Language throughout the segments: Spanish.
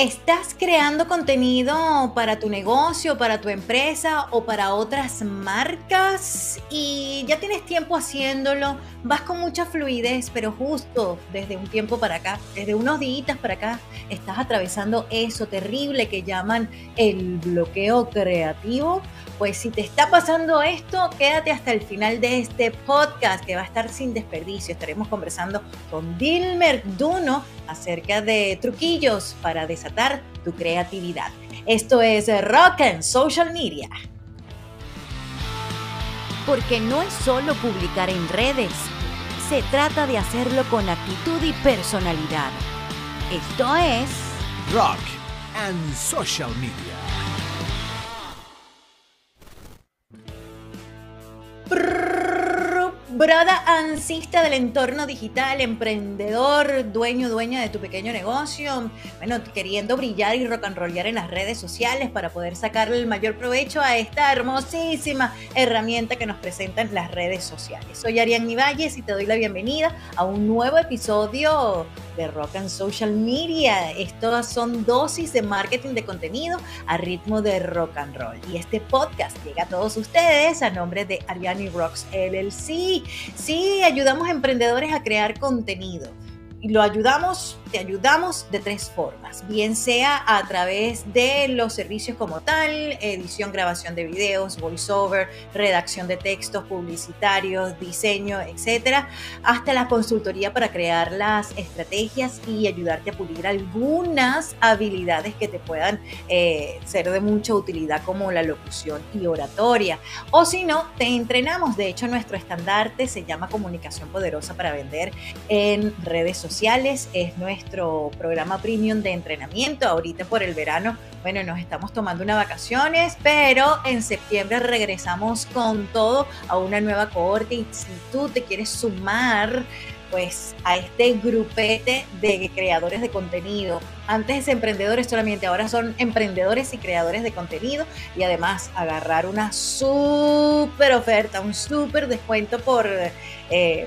¿Estás creando contenido para tu negocio, para tu empresa o para otras marcas y ya tienes tiempo haciéndolo? Vas con mucha fluidez, pero justo desde un tiempo para acá, desde unos días para acá, estás atravesando eso terrible que llaman el bloqueo creativo. Pues si te está pasando esto, quédate hasta el final de este podcast que va a estar sin desperdicio. Estaremos conversando con Dilmer Duno acerca de truquillos para desatar tu creatividad. Esto es Rock and Social Media. Porque no es solo publicar en redes, se trata de hacerlo con actitud y personalidad. Esto es Rock and Social Media. Broda ansista del entorno digital, emprendedor, dueño, dueña de tu pequeño negocio, bueno, queriendo brillar y rock and rollar en las redes sociales para poder sacarle el mayor provecho a esta hermosísima herramienta que nos presentan las redes sociales. Soy Ariadne Valles y te doy la bienvenida a un nuevo episodio de Rock and Social Media. Estos son dosis de marketing de contenido a ritmo de rock and roll. Y este podcast llega a todos ustedes a nombre de Ariani Rocks LLC. Sí, ayudamos a emprendedores a crear contenido. Y lo ayudamos te ayudamos de tres formas, bien sea a través de los servicios como tal, edición, grabación de videos, voiceover, redacción de textos publicitarios, diseño, etcétera, hasta la consultoría para crear las estrategias y ayudarte a pulir algunas habilidades que te puedan eh, ser de mucha utilidad como la locución y oratoria. O si no, te entrenamos. De hecho, nuestro estandarte se llama Comunicación Poderosa para Vender en redes sociales. Es nuestro nuestro programa premium de entrenamiento. Ahorita por el verano, bueno, nos estamos tomando unas vacaciones, pero en septiembre regresamos con todo a una nueva cohorte y si tú te quieres sumar pues a este grupete de creadores de contenido. Antes emprendedores solamente, ahora son emprendedores y creadores de contenido y además agarrar una súper oferta, un súper descuento por eh,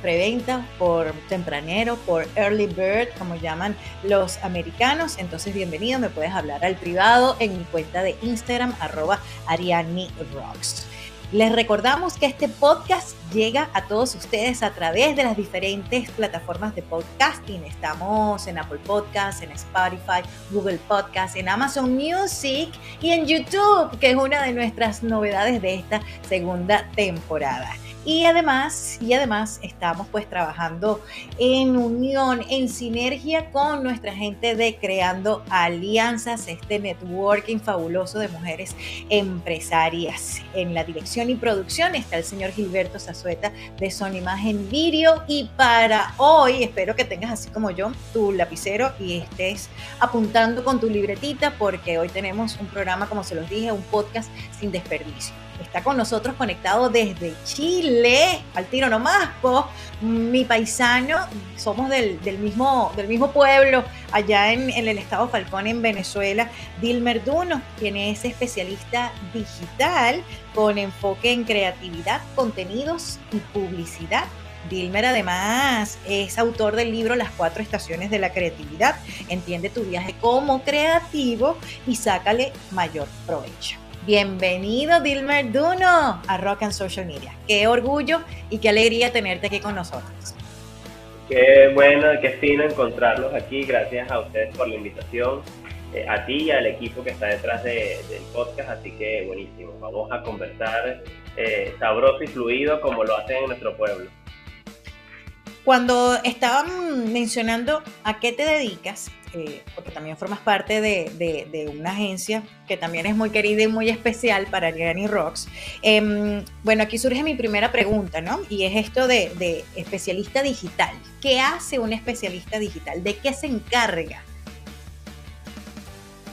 preventa, por tempranero, por early bird, como llaman los americanos. Entonces, bienvenido, me puedes hablar al privado en mi cuenta de Instagram, arroba Ariani Rocks. Les recordamos que este podcast llega a todos ustedes a través de las diferentes plataformas de podcasting. Estamos en Apple Podcasts, en Spotify, Google Podcasts, en Amazon Music y en YouTube, que es una de nuestras novedades de esta segunda temporada. Y además, y además estamos pues trabajando en unión, en sinergia con nuestra gente de Creando Alianzas, este networking fabuloso de mujeres empresarias. En la dirección y producción está el señor Gilberto Zazueta de Son Imagen Video y para hoy espero que tengas así como yo tu lapicero y estés apuntando con tu libretita porque hoy tenemos un programa, como se los dije, un podcast sin desperdicio está con nosotros conectado desde Chile, al tiro nomás, mi paisano, somos del, mismo, del mismo pueblo, allá en, en, el estado Falcón, en Venezuela, Dilmer Duno, quien es especialista digital con enfoque en creatividad, contenidos y publicidad. Dilmer además es autor del libro Las cuatro estaciones de la creatividad. Entiende tu viaje como creativo y sácale mayor provecho. Bienvenido, Dilmer Duno, a Rock and Social Media. Qué orgullo y qué alegría tenerte aquí con nosotros. Qué bueno, qué fino encontrarlos aquí. Gracias a ustedes por la invitación, eh, a ti y al equipo que está detrás del podcast. Así que buenísimo. Vamos a conversar eh, sabroso y fluido como lo hacen en nuestro pueblo. Cuando estaban mencionando a qué te dedicas, eh, porque también formas parte de, una agencia que también es muy querida y muy especial para Ariani Rocks. Em, bueno, aquí surge mi primera pregunta, ¿no? Y es esto de, especialista digital. ¿Qué hace un especialista digital? ¿De qué se encarga?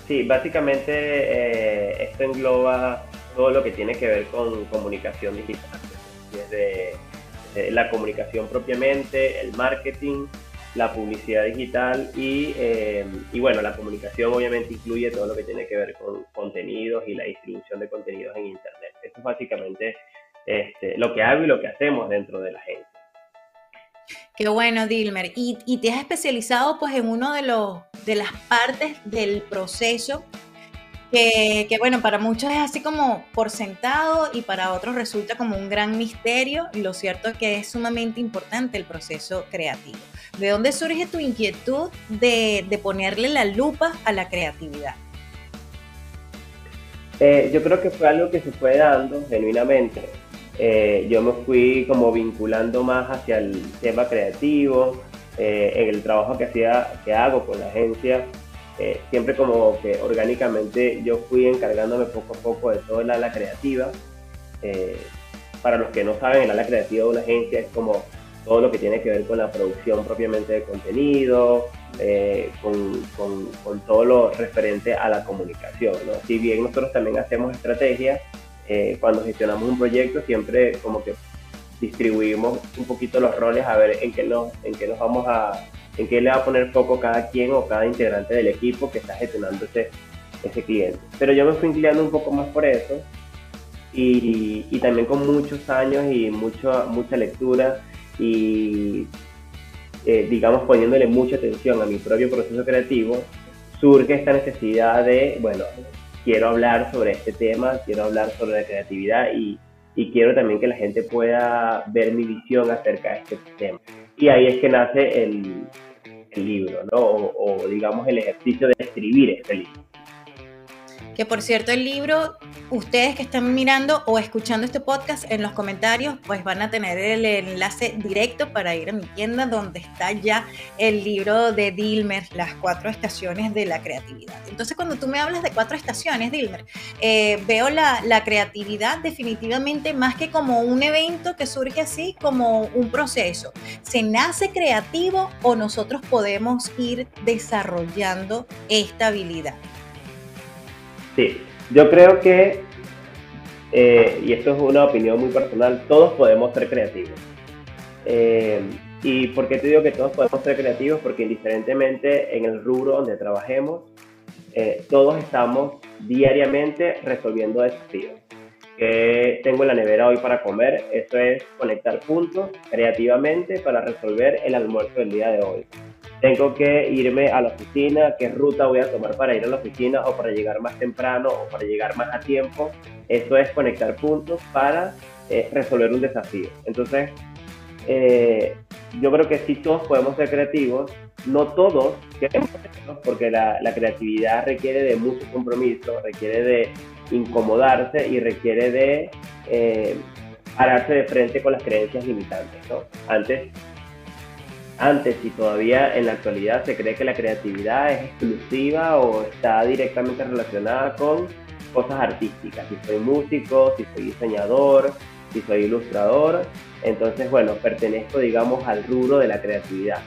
Sí, básicamente eh, esto engloba todo lo que tiene que ver con comunicación digital, desde la comunicación propiamente, el marketing, la publicidad digital y, eh, y, bueno, la comunicación obviamente incluye todo lo que tiene que ver con contenidos y la distribución de contenidos en Internet. Eso es básicamente este, lo que hago y lo que hacemos dentro de la agencia. Qué bueno, Dilmer. Y, y, te has especializado pues en uno de los de las partes del proceso que, bueno, para muchos es así como por sentado y para otros resulta como un gran misterio. Lo cierto es que es sumamente importante el proceso creativo. ¿De dónde surge tu inquietud de, ponerle la lupa a la creatividad? Eh, yo creo que fue algo que se fue dando genuinamente. Eh, yo me fui como vinculando más hacia el tema creativo, eh, en el trabajo que, hacía, que hago con la agencia eh, siempre como que orgánicamente yo fui encargándome poco a poco de todo el ala creativa. Eh, para los que no saben, el ala creativa de una agencia es como todo lo que tiene que ver con la producción propiamente de contenido, eh, con, con, con, todo lo referente a la comunicación. ¿no? Si bien nosotros también hacemos estrategias, cuando gestionamos un proyecto siempre como que distribuimos un poquito los roles a ver en qué nos, en qué nos vamos a, en qué le va a poner foco cada quien o cada integrante del equipo que está gestionando ese, ese cliente. Pero yo me fui inclinando un poco más por eso y, y también con muchos años y mucho, mucha lectura y eh, digamos poniéndole mucha atención a mi propio proceso creativo, surge esta necesidad de, bueno, quiero hablar sobre este tema, quiero hablar sobre la creatividad y, y quiero también que la gente pueda ver mi visión acerca de este tema. Y ahí es que nace el, libro, ¿no? O, digamos el ejercicio de escribir este libro. Que por cierto, el libro, ustedes que están mirando o escuchando este podcast en los comentarios, pues van a tener el enlace directo para ir a mi tienda donde está ya el libro de Dilmer, Las cuatro estaciones de la creatividad. Entonces, cuando tú me hablas de cuatro estaciones, Dilmer, eh, veo la, la creatividad definitivamente más que como un evento que surge así, como un proceso. ¿Se nace creativo o nosotros podemos ir desarrollando esta habilidad? Sí, yo creo que, eh, y esto es una opinión muy personal, todos podemos ser creativos. Eh, ¿Y por qué te digo que todos podemos ser creativos? Porque indiferentemente en el rubro donde trabajemos, eh, todos estamos diariamente resolviendo desafíos. ¿Qué tengo en la nevera hoy para comer? Eso es conectar puntos creativamente para resolver el almuerzo del día de hoy tengo que irme a la oficina, qué ruta voy a tomar para ir a la oficina o para llegar más temprano o para llegar más a tiempo. Eso es conectar puntos para eh, resolver un desafío. Entonces, eh, yo creo que sí todos podemos ser creativos, no todos queremos porque la, creatividad requiere de mucho compromiso, requiere de incomodarse y requiere de eh, pararse de frente con las creencias limitantes. ¿no? Antes antes y todavía en la actualidad se cree que la creatividad es exclusiva o está directamente relacionada con cosas artísticas. Si soy músico, si soy diseñador, si soy ilustrador, entonces bueno, pertenezco digamos al rubro de la creatividad.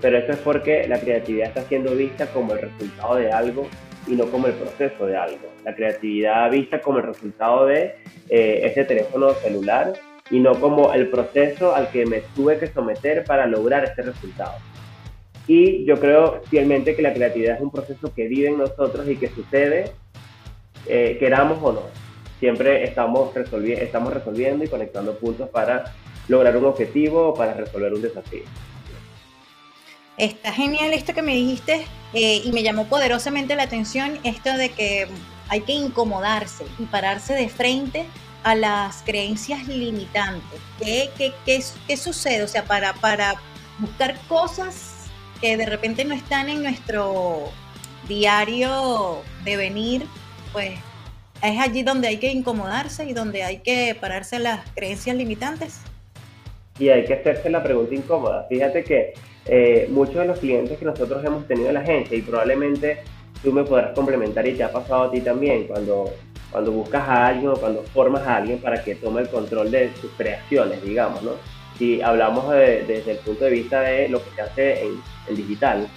Pero eso es porque la creatividad está siendo vista como el resultado de algo y no como el proceso de algo. La creatividad vista como el resultado de eh, ese teléfono celular y no como el proceso al que me tuve que someter para lograr este resultado. Y yo creo fielmente que la creatividad es un proceso que vive en nosotros y que sucede, eh, queramos o no. Siempre estamos, estamos resolviendo y conectando puntos para lograr un objetivo o para resolver un desafío. Está genial esto que me dijiste eh, y me llamó poderosamente la atención esto de que hay que incomodarse y pararse de frente a las creencias limitantes. ¿Qué, qué, qué, sucede? O sea, para, para buscar cosas que de repente no están en nuestro diario de venir, pues es allí donde hay que incomodarse y donde hay que pararse las creencias limitantes. Y hay que hacerse la pregunta incómoda. Fíjate que eh, muchos de los clientes que nosotros hemos tenido en la agencia, y probablemente tú me podrás complementar y te ha pasado a ti también, cuando cuando buscas a alguien o cuando formas a alguien para que tome el control de sus creaciones, digamos, ¿no? Si hablamos desde el punto de vista de lo que se hace en, digital,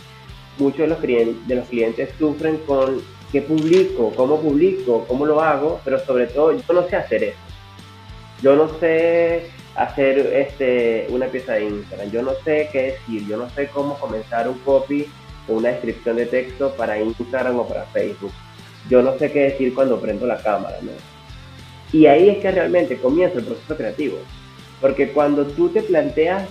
muchos de los, clientes, de los clientes sufren con qué publico, cómo publico, cómo lo hago, pero sobre todo yo no sé hacer eso. Yo no sé hacer este, una pieza de Instagram, yo no sé qué decir, yo no sé cómo comenzar un copy o una descripción de texto para Instagram o para Facebook yo no sé qué decir cuando prendo la cámara, ¿no? Y ahí es que realmente comienza el proceso creativo, porque cuando tú te planteas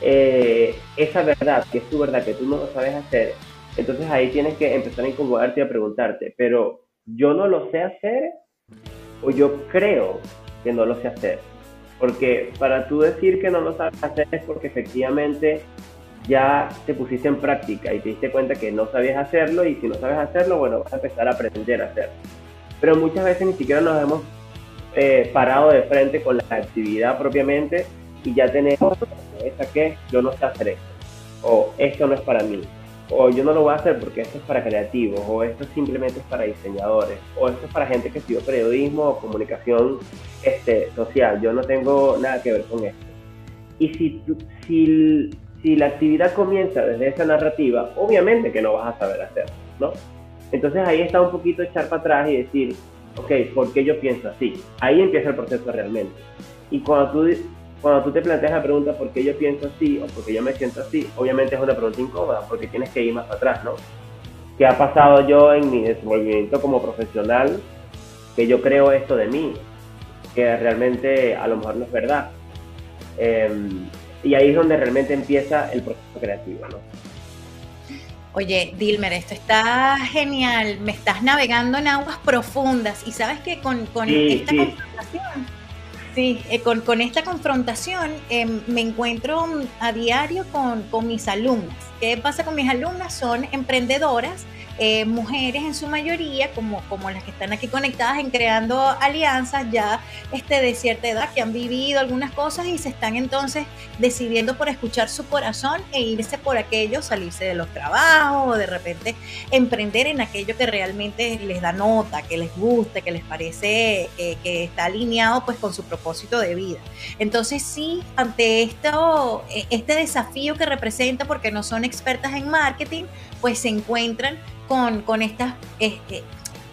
eh, esa verdad, que es tu verdad, que tú no lo sabes hacer, Entonces ahí tienes que empezar a incomodarte y a preguntarte, pero yo no lo sé hacer o yo creo que no lo sé hacer. Porque para tú decir que no lo sabes hacer es porque efectivamente ya te pusiste en práctica y te diste cuenta que no sabías hacerlo y si no sabes hacerlo, bueno, vas a empezar a aprender a hacerlo. Pero muchas veces ni siquiera nos hemos eh, parado de frente con la actividad propiamente y ya tenemos, ¿esa qué? Yo no sé hacer esto. O esto no es para mí. O yo no lo voy a hacer porque esto es para creativos. O esto simplemente es para diseñadores. O esto es para gente que estudió periodismo o comunicación este, social. Yo no tengo nada que ver con esto. Y si, si si la actividad comienza desde esa narrativa, obviamente que no vas a saber hacerlo, ¿no? Entonces ahí está un poquito echar para atrás y decir, ok, ¿por qué yo pienso así? Ahí empieza el proceso realmente. Y cuando tú, cuando tú te planteas la pregunta, ¿por qué yo pienso así? o ¿por qué yo me siento así? Obviamente es una pregunta incómoda porque tienes que ir más atrás, ¿no? ¿Qué ha pasado yo en mi desenvolvimiento como profesional? Que yo creo esto de mí, que realmente a lo mejor no es verdad. Eh, y ahí es donde realmente empieza el proceso creativo, ¿no? Oye, Dilmer, esto está genial. Me estás navegando en aguas profundas y sabes que con, esta confrontación, sí, eh, con, esta confrontación em, me encuentro a diario con, con mis alumnas. ¿Qué pasa con mis alumnas? Son emprendedoras eh, mujeres en su mayoría, como, como las que están aquí conectadas en creando alianzas ya este, de cierta edad, que han vivido algunas cosas y se están entonces decidiendo por escuchar su corazón e irse por aquello, salirse de los trabajos o de repente emprender en aquello que realmente les da nota, que les guste, que les parece eh, que está alineado pues con su propósito de vida. Entonces sí, ante esto, eh, este desafío que representa, porque no son expertas en marketing, pues se encuentran con, estas, este,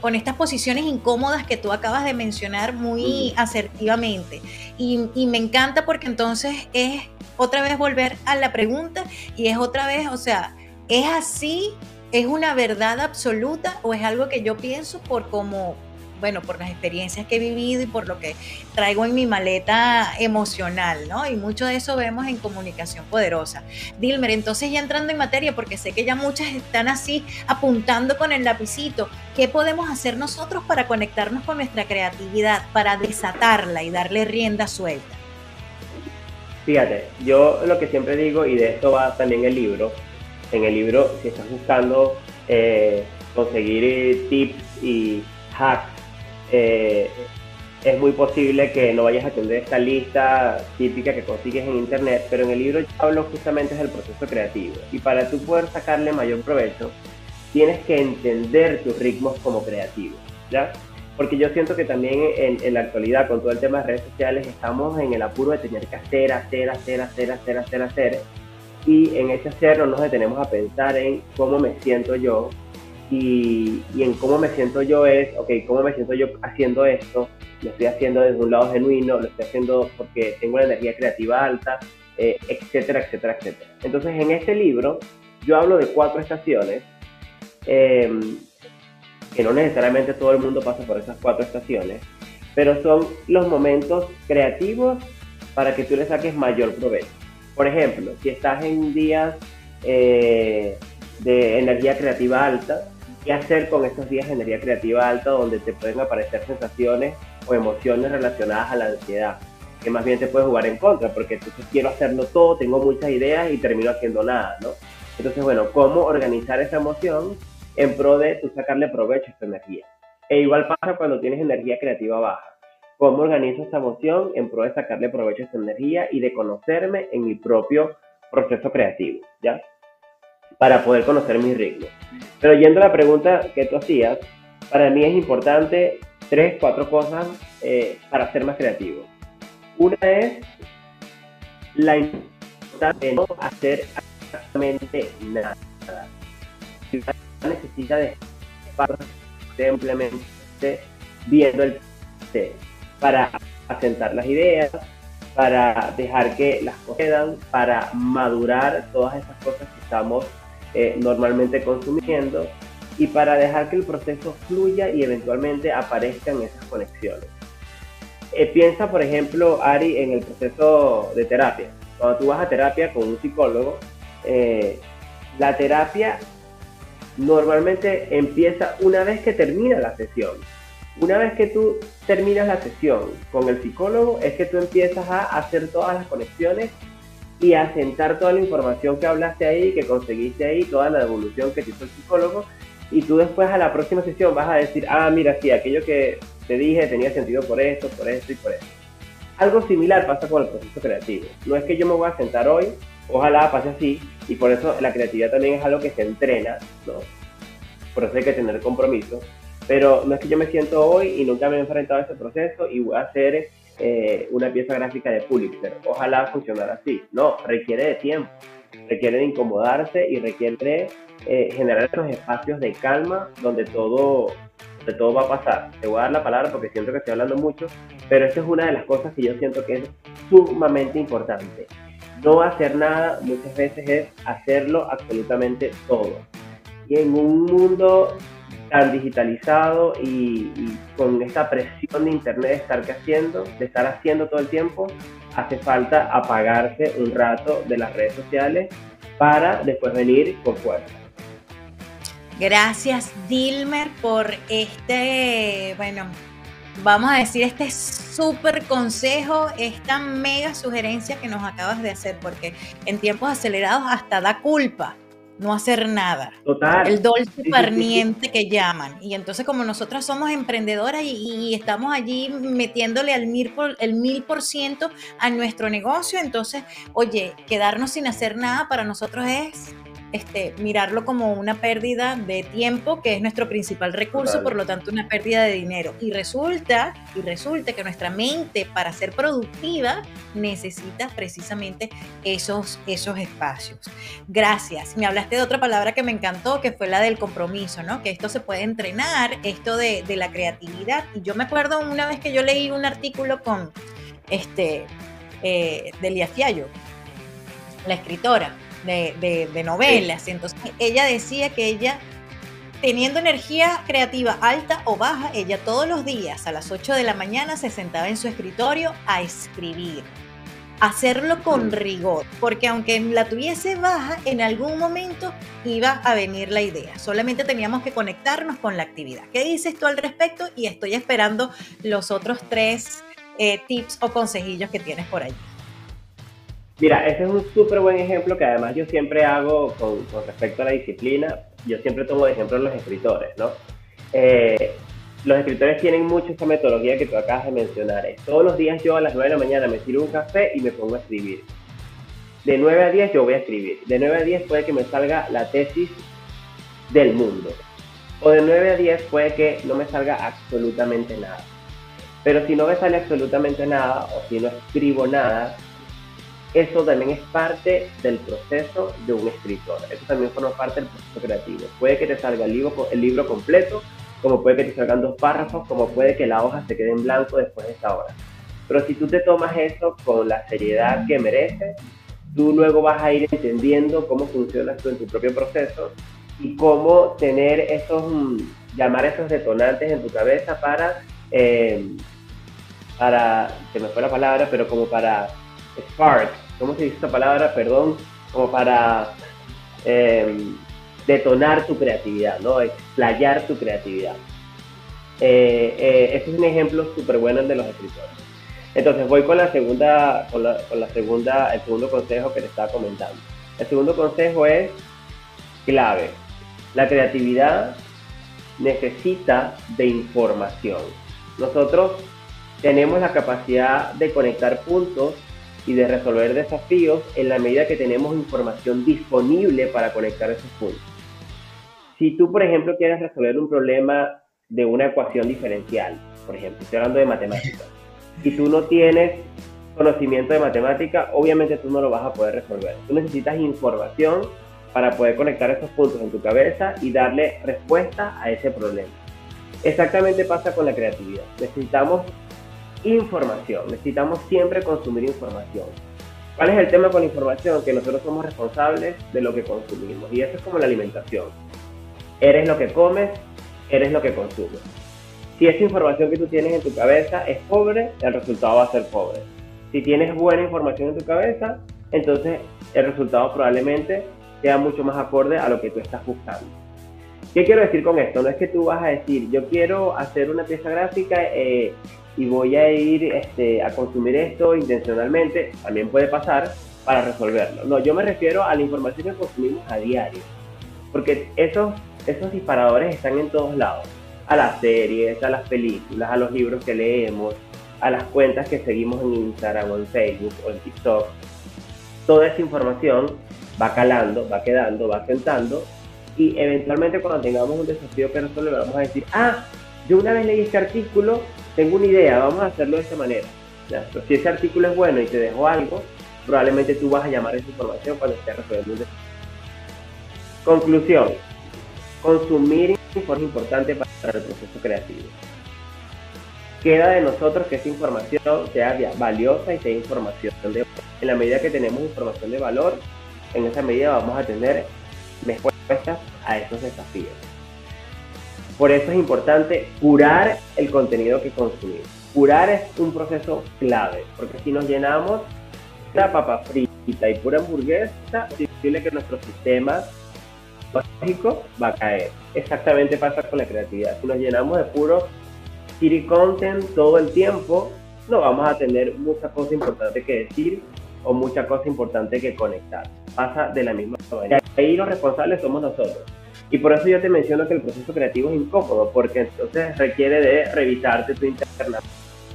con estas posiciones incómodas que tú acabas de mencionar muy asertivamente. Y, y, me encanta porque entonces es otra vez volver a la pregunta y es otra vez, o sea, ¿es así? ¿Es una verdad absoluta o es algo que yo pienso por cómo, bueno, por las experiencias que he vivido y por lo que traigo en mi maleta emocional, ¿no? Y mucho de eso vemos en comunicación poderosa. Dilmer, entonces ya entrando en materia, porque sé que ya muchas están así apuntando con el lapicito, ¿qué podemos hacer nosotros para conectarnos con nuestra creatividad, para desatarla y darle rienda suelta? Fíjate, yo lo que siempre digo, y de esto va también el libro, en el libro, si estás buscando eh, conseguir tips y hacks eh, es muy posible que no vayas a atender esta lista típica que consigues en internet, pero en el libro yo hablo justamente del proceso creativo. Y para tú poder sacarle mayor provecho, tienes que entender tus ritmos como creativo, ¿ya? Porque yo siento que también en, en, la actualidad, con todo el tema de redes sociales, estamos en el apuro de tener que hacer, hacer, hacer, hacer, hacer, hacer, hacer. Y en ese hacer no nos detenemos a pensar en cómo me siento yo, y, en cómo me siento yo es, ok, cómo me siento yo haciendo esto, lo estoy haciendo desde un lado genuino, lo estoy haciendo porque tengo una energía creativa alta, eh, etcétera, etcétera, etcétera. Entonces en este libro yo hablo de cuatro estaciones, em, que no necesariamente todo el mundo pasa por esas cuatro estaciones, pero son los momentos creativos para que tú le saques mayor provecho. Por ejemplo, si estás en días eh, de energía creativa alta, qué hacer con estos días de energía creativa alta donde te pueden aparecer sensaciones o emociones relacionadas a la ansiedad, que más bien te puede jugar en contra, porque entonces quiero hacerlo todo, tengo muchas ideas y termino haciendo nada, ¿no? Entonces, bueno, ¿cómo organizar esa emoción en pro de tú sacarle provecho a esta energía? E igual pasa cuando tienes energía creativa baja. ¿Cómo organizo esta emoción en pro de sacarle provecho a esta energía y de conocerme en mi propio proceso creativo, ¿ya? Para poder conocer mis ritmos. Pero yendo a la pregunta que tú hacías, para mí es importante tres, cuatro cosas eh, para ser más creativo. Una es la importancia de no hacer absolutamente nada. Si necesita de simplemente viendo el para asentar las ideas, para dejar que las cosas para madurar todas esas cosas que estamos eh, normalmente consumiendo y para dejar que el proceso fluya y eventualmente aparezcan esas conexiones. Eh, piensa, por ejemplo, Ari, en el proceso de terapia. Cuando tú vas a terapia con un psicólogo, eh, la terapia normalmente empieza una vez que termina la sesión. Una vez que tú terminas la sesión con el psicólogo, es que tú empiezas a hacer todas las conexiones y a sentar toda la información que hablaste ahí, que conseguiste ahí, toda la evolución que te hizo el psicólogo, y tú después a la próxima sesión vas a decir, ah, mira, sí, aquello que te dije tenía sentido por esto, por esto y por esto. Algo similar pasa con el proceso creativo. No es que yo me voy a sentar hoy, ojalá pase así, y por eso la creatividad también es algo que se entrena, ¿no? Por eso hay que tener compromiso. Pero no es que yo me siento hoy y nunca me he enfrentado a ese proceso y voy a hacer eh, una pieza gráfica de Pulitzer. Ojalá funcionara así. No, requiere de tiempo, requiere de incomodarse y requiere eh, generar esos espacios de calma donde todo, donde todo va a pasar. Te voy a dar la palabra porque siento que estoy hablando mucho, pero esa es una de las cosas que yo siento que es sumamente importante. No hacer nada muchas veces es hacerlo absolutamente todo. Y en un mundo tan digitalizado y, con esta presión de internet de estar haciendo, de estar haciendo todo el tiempo, hace falta apagarse un rato de las redes sociales para después venir con fuerza. Gracias Dilmer por este, bueno, vamos a decir este súper consejo, esta mega sugerencia que nos acabas de hacer, porque en tiempos acelerados hasta da culpa no hacer nada. Total. El dulce parniente que llaman. Y entonces como nosotras somos emprendedoras y, estamos allí metiéndole al mil por, el mil por ciento a nuestro negocio, entonces, oye, quedarnos sin hacer nada para nosotros es este, mirarlo como una pérdida de tiempo, que es nuestro principal recurso, por lo tanto una pérdida de dinero. Y resulta, y resulta que nuestra mente para ser productiva necesita precisamente esos, esos espacios. Gracias. Me hablaste de otra palabra que me encantó, que fue la del compromiso, ¿no? Que esto se puede entrenar, esto de, la creatividad. Y yo me acuerdo una vez que yo leí un artículo con este, eh, Delia Fiallo, la escritora de, novelas. Entonces ella decía que ella, teniendo energía creativa alta o baja, ella todos los días a las 8 de la mañana se sentaba en su escritorio a escribir. Hacerlo con mm. rigor, porque aunque la tuviese baja, en algún momento iba a venir la idea. Solamente teníamos que conectarnos con la actividad. ¿Qué dices tú al respecto? Y estoy esperando los otros tres eh, tips o consejillos que tienes por allí. Mira, ese es un súper buen ejemplo que además yo siempre hago con, respecto a la disciplina. Yo siempre tomo de ejemplo los escritores, ¿no? Eh, los escritores tienen mucho esta metodología que tú acabas de mencionar. todos los días yo a las 9 de la mañana me tiro un café y me pongo a escribir. De 9 a 10 yo voy a escribir. De 9 a 10 puede que me salga la tesis del mundo. O de 9 a 10 puede que no me salga absolutamente nada. Pero si no me sale absolutamente nada o si no escribo nada, eso también es parte del proceso de un escritor. Eso también forma parte del proceso creativo. Puede que te salga el libro, el libro completo, como puede que te salgan dos párrafos, como puede que la hoja se quede en blanco después de esa hora. Pero si tú te tomas eso con la seriedad que merece, tú luego vas a ir entendiendo cómo funciona tú en tu propio proceso y cómo tener esos, mm, llamar esos detonantes en tu cabeza para, eh, para, se me fue la palabra, pero como para spark, ¿cómo se dice esta palabra? Perdón, como para em, detonar tu creatividad, ¿no? Explayar tu creatividad. Eh, eh, este es un ejemplo súper bueno de los escritores. Entonces voy con la segunda, con la, con la segunda, el segundo consejo que te estaba comentando. El segundo consejo es clave. La creatividad necesita de información. Nosotros tenemos la capacidad de conectar puntos y de resolver desafíos en la medida que tenemos información disponible para conectar esos puntos. Si tú, por ejemplo, quieres resolver un problema de una ecuación diferencial, por ejemplo, estoy hablando de matemáticas, y tú no tienes conocimiento de matemática, obviamente tú no lo vas a poder resolver. Tú necesitas información para poder conectar esos puntos en tu cabeza y darle respuesta a ese problema. Exactamente pasa con la creatividad. Necesitamos información. Necesitamos siempre consumir información. ¿Cuál es el tema con la información? Que nosotros somos responsables de lo que consumimos. Y eso es como la alimentación. Eres lo que comes, eres lo que consumes. Si esa información que tú tienes en tu cabeza es pobre, el resultado va a ser pobre. Si tienes buena información en tu cabeza, entonces el resultado probablemente sea mucho más acorde a lo que tú estás buscando. ¿Qué quiero decir con esto? No es que tú vas a decir, yo quiero hacer una pieza gráfica eh, y voy a ir este, a consumir esto intencionalmente, también puede pasar, para resolverlo. No, yo me refiero a la información que consumimos a diario, porque esos, esos disparadores están en todos lados, a las series, a las películas, a los libros que leemos, a las cuentas que seguimos en Instagram o en Facebook o en TikTok. Toda esa información va calando, va quedando, va sentando y eventualmente cuando tengamos un desafío que resolver vamos a decir, ah, yo una vez leí este artículo, tengo una idea, vamos a hacerlo de esta manera. si ese artículo es bueno y te dejó algo, probablemente tú vas a llamar esa información cuando estés resolviendo un desafío. Conclusión, consumir información es importante para el proceso creativo. Queda de nosotros que esa información sea valiosa y sea información de En la medida que tenemos información de valor, en esa medida vamos a tener respuestas a esos desafíos. Por eso es importante curar el contenido que consumimos. Curar es un proceso clave, porque si nos llenamos de papa frita y pura hamburguesa, es posible que nuestro sistema lógico va a caer. Exactamente pasa con la creatividad. Si nos llenamos de puro city content todo el tiempo, no vamos a tener mucha cosa importante que decir o mucha cosa importante que conectar. Pasa de la misma manera. Ahí los responsables somos nosotros. Y por eso yo te menciono que el proceso creativo es incómodo, porque entonces requiere de revisarte tu internet.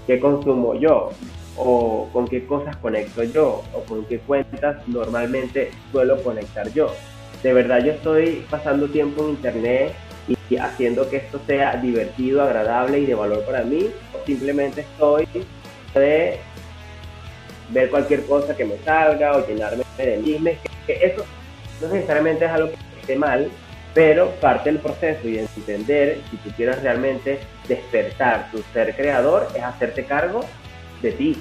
¿Qué consumo yo? ¿O con qué cosas conecto yo? ¿O con qué cuentas normalmente suelo conectar yo? De verdad yo estoy pasando tiempo en internet y haciendo que esto sea divertido, agradable y de valor para mí, o simplemente estoy de ver cualquier cosa que me salga o llenarme de chismes, que, eso no necesariamente es algo que esté mal, pero parte del proceso y entender si tú quieres realmente despertar tu ser creador es hacerte cargo de ti.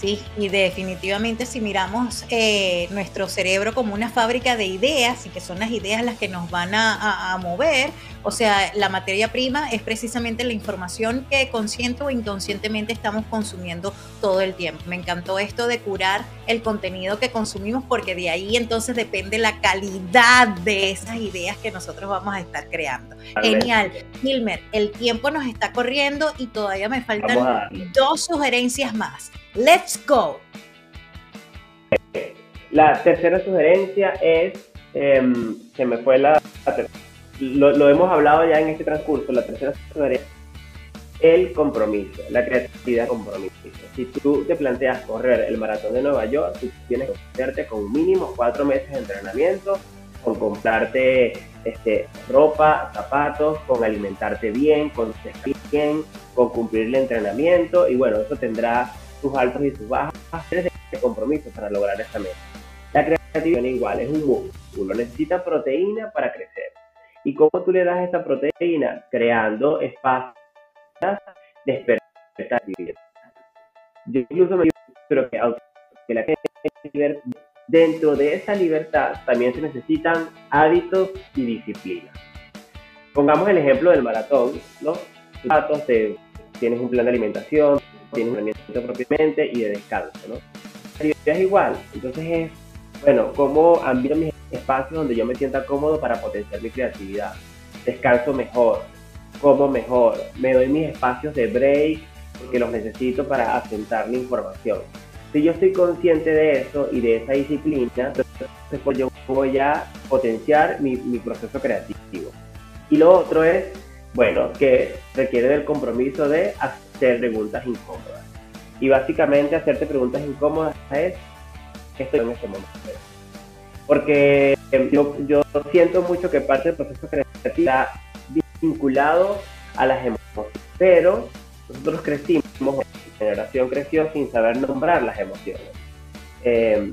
Sí, y definitivamente si miramos eh, nuestro cerebro como una fábrica de ideas y que son las ideas las que nos van a, mover, o sea, la materia prima es precisamente la información que consciente o inconscientemente estamos consumiendo todo el tiempo. Me encantó esto de curar el contenido que consumimos porque de ahí entonces depende la calidad de esas ideas que nosotros vamos a estar creando. Genial. Gilmer, el tiempo nos está corriendo y todavía me faltan dos sugerencias más. Let's go. La tercera sugerencia es, em, se me fue la, lo, hemos hablado ya en este transcurso, la tercera sugerencia, el compromiso, la creatividad compromiso. Si tú te planteas correr el maratón de Nueva York, tú tienes que hacerte con mínimo cuatro meses de entrenamiento, con comprarte este, ropa, zapatos, con alimentarte bien, con bien, con cumplir el entrenamiento y bueno, eso tendrá sus altos y sus bajas, de compromiso para lograr esa meta. La creatividad igual, es un músculo, necesita proteína para crecer. ¿Y cómo tú le das esa proteína? Creando espacios de despertar Yo incluso me digo que aunque la gente dentro de esa libertad también se necesitan hábitos y disciplina. Pongamos el ejemplo del maratón, ¿no? Datos de, tienes un plan de alimentación, tienes un entrenamiento propiamente y de descanso, ¿no? Es igual, entonces es, bueno, cómo ambiento mis espacios donde yo me sienta cómodo para potenciar mi creatividad, descanso mejor, como mejor, me doy mis espacios de break porque los necesito para asentar la información. Si yo estoy consciente de eso y de esa disciplina, entonces pues yo voy potenciar mi, mi proceso creativo. Y lo otro es, bueno, que requiere del compromiso de hacer preguntas incómodas. Y básicamente hacerte preguntas incómodas es, ¿qué estoy en este momento? Porque yo, yo siento mucho que parte del proceso creativo está vinculado a las emociones, pero nosotros crecimos, la generación creció sin saber nombrar las emociones. Em,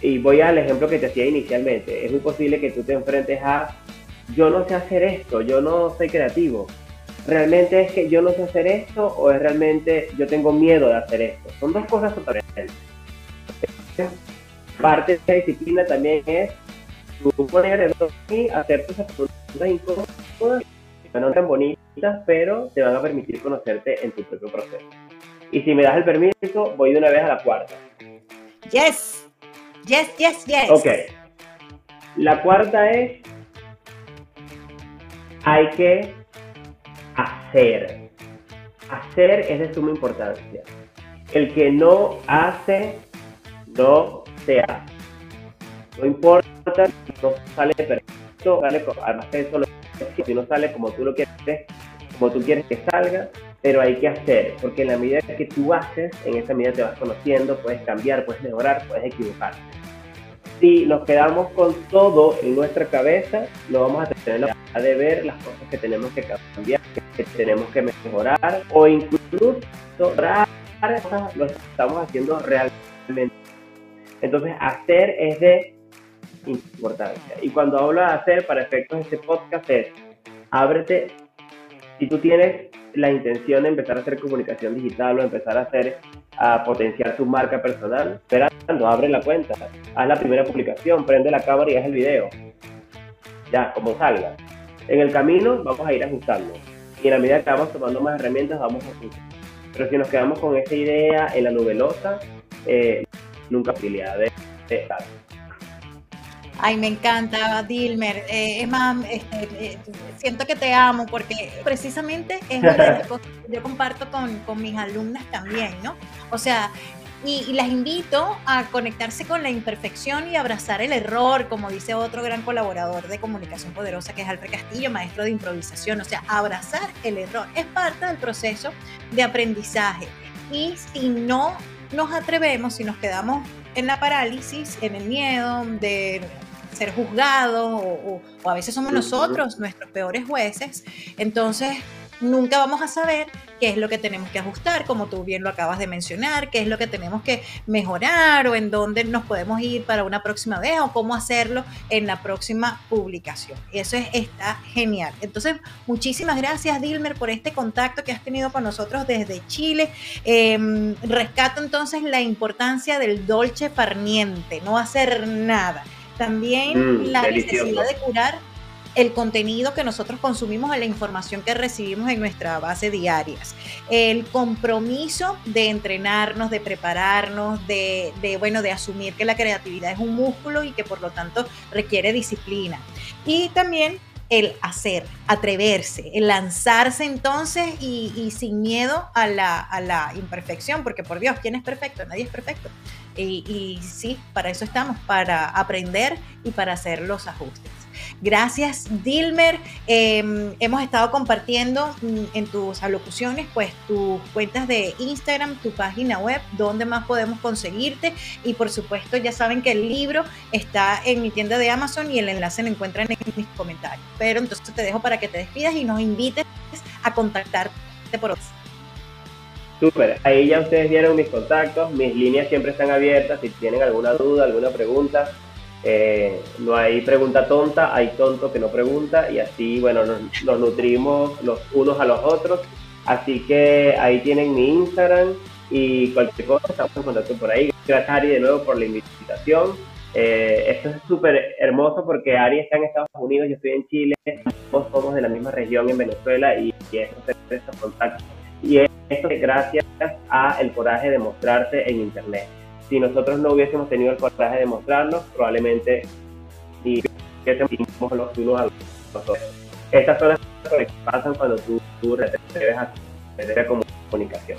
y voy al ejemplo que te hacía inicialmente. Es muy posible que tú te enfrentes a, yo no sé hacer esto, yo no soy creativo. ¿Realmente es que yo no sé hacer esto o es realmente yo tengo miedo de hacer esto? Son dos cosas totalmente. Parte de esa disciplina también es tú poner y hacer tus preguntas incómodas no tan bonitas, pero te van a permitir conocerte en tu propio proceso. Y si me das el permiso, voy de una vez a la cuarta. Yes, yes, yes, yes. Ok. La cuarta es hay que hacer. Hacer es de suma importancia. El que no hace, no se hace. No importa si no sale perfecto, sale, además de eso, si no sale como tú lo quieres, como tú quieres que salga, pero hay que hacer, porque en la medida que tú haces, en esa medida te vas conociendo, puedes cambiar, puedes mejorar, puedes equivocarte. Si nos quedamos con todo en nuestra cabeza, no vamos a tener la oportunidad de ver las cosas que tenemos que cambiar, que tenemos que mejorar, o incluso lo estamos haciendo realmente. Entonces, hacer es de importancia. Y cuando hablo de hacer, para efectos de este podcast, es ábrete. Si tú tienes la intención de empezar a hacer comunicación digital o empezar a hacer a potenciar tu marca personal, esperando, abre la cuenta, haz la primera publicación, prende la cámara y haz el video. Ya, como salga. En el camino vamos a ir ajustando. Y en la medida que vamos tomando más herramientas, vamos a ajustar. Pero si nos quedamos con esa idea en la nubelosa, eh, nunca posibilidad de, de estar. Ay, me encanta, Dilmer. Eh, es más, este, eh, siento que te amo porque precisamente es una de las cosas que yo comparto con, con mis alumnas también, ¿no? O sea, y, y, las invito a conectarse con la imperfección y abrazar el error, como dice otro gran colaborador de comunicación poderosa que es Alfred Castillo, maestro de improvisación. O sea, abrazar el error es parte del proceso de aprendizaje. Y si no nos atrevemos, si nos quedamos en la parálisis, en el miedo de ser juzgados o, o, a veces somos nosotros nuestros peores jueces, entonces nunca vamos a saber qué es lo que tenemos que ajustar, como tú bien lo acabas de mencionar, qué es lo que tenemos que mejorar o en dónde nos podemos ir para una próxima vez o cómo hacerlo en la próxima publicación. Eso es, está genial. Entonces, muchísimas gracias Dilmer por este contacto que has tenido con nosotros desde Chile. Eh, rescato entonces la importancia del dolce farniente, no hacer nada. También mm, la delicioso. necesidad de curar el contenido que nosotros consumimos la información que recibimos en nuestra base diarias. El compromiso de entrenarnos, de prepararnos, de, bueno, de asumir que la creatividad es un músculo y que por lo tanto requiere disciplina. Y también el hacer, atreverse, el lanzarse entonces y, sin miedo a la, a la, imperfección, porque por Dios, ¿quién es perfecto? Nadie es perfecto. Y, y sí, para eso estamos, para aprender y para hacer los ajustes. Gracias, Dilmer. Eh, hemos estado compartiendo en tus alocuciones, pues, tus cuentas de Instagram, tu página web, donde más podemos conseguirte. Y por supuesto, ya saben que el libro está en mi tienda de Amazon y el enlace lo encuentran en mis comentarios. Pero entonces te dejo para que te despidas y nos invites a contactarte por otros. Súper, ahí ya ustedes vieron mis contactos, mis líneas siempre están abiertas, si tienen alguna duda, alguna pregunta, eh, no hay pregunta tonta, hay tonto que no pregunta y así, bueno, nos, nutrimos los unos a los otros. Así que ahí tienen mi Instagram y cualquier cosa, estamos en contacto por ahí. Gracias Ari de nuevo por la invitación. Eh, esto es súper hermoso porque Ari está en Estados Unidos, yo estoy en Chile, todos somos de la misma región en Venezuela y, y eso contactos. Y esto es gracias a el coraje de mostrarse en Internet si nosotros no hubiésemos tenido el coraje de mostrarnos, probablemente ni hubiésemos los unos a los otros. Estas son las cosas que pasan cuando tú, tú recibes a tener comunicación.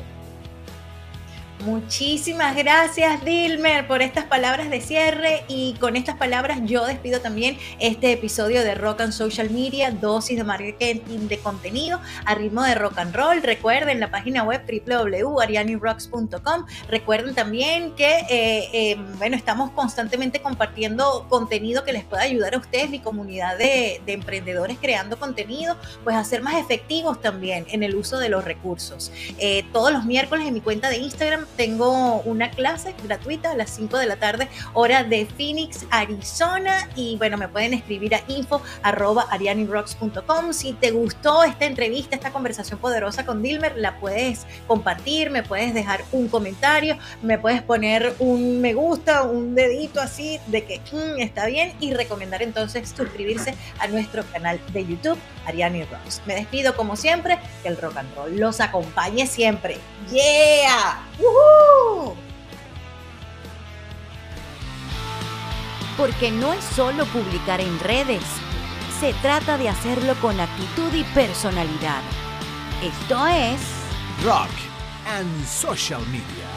Muchísimas gracias Dilmer por estas palabras de cierre y con estas palabras yo despido también este episodio de Rock and Social Media, dosis de marketing de contenido a ritmo de rock and roll. Recuerden la página web www.arianirocks.com. Recuerden también que eh, eh, bueno, estamos constantemente compartiendo contenido que les pueda ayudar a ustedes, mi comunidad de, de emprendedores creando contenido, pues a ser más efectivos también en el uso de los recursos. Eh, todos los miércoles en mi cuenta de Instagram tengo una clase gratuita a las 5 de la tarde, hora de Phoenix, Arizona. Y bueno, me pueden escribir a info arroba arianirocks.com. Si te gustó esta entrevista, esta conversación poderosa con Dilmer, la puedes compartir, me puedes dejar un comentario, me puedes poner un me gusta, un dedito así de que mmm, está bien y recomendar entonces suscribirse a nuestro canal de YouTube, Ariani Rocks. Me despido como siempre, que el rock and roll los acompañe siempre. ¡Yeah! Porque no es solo publicar en redes, Se trata de hacerlo con actitud y personalidad. Esto es Rock and Social Media.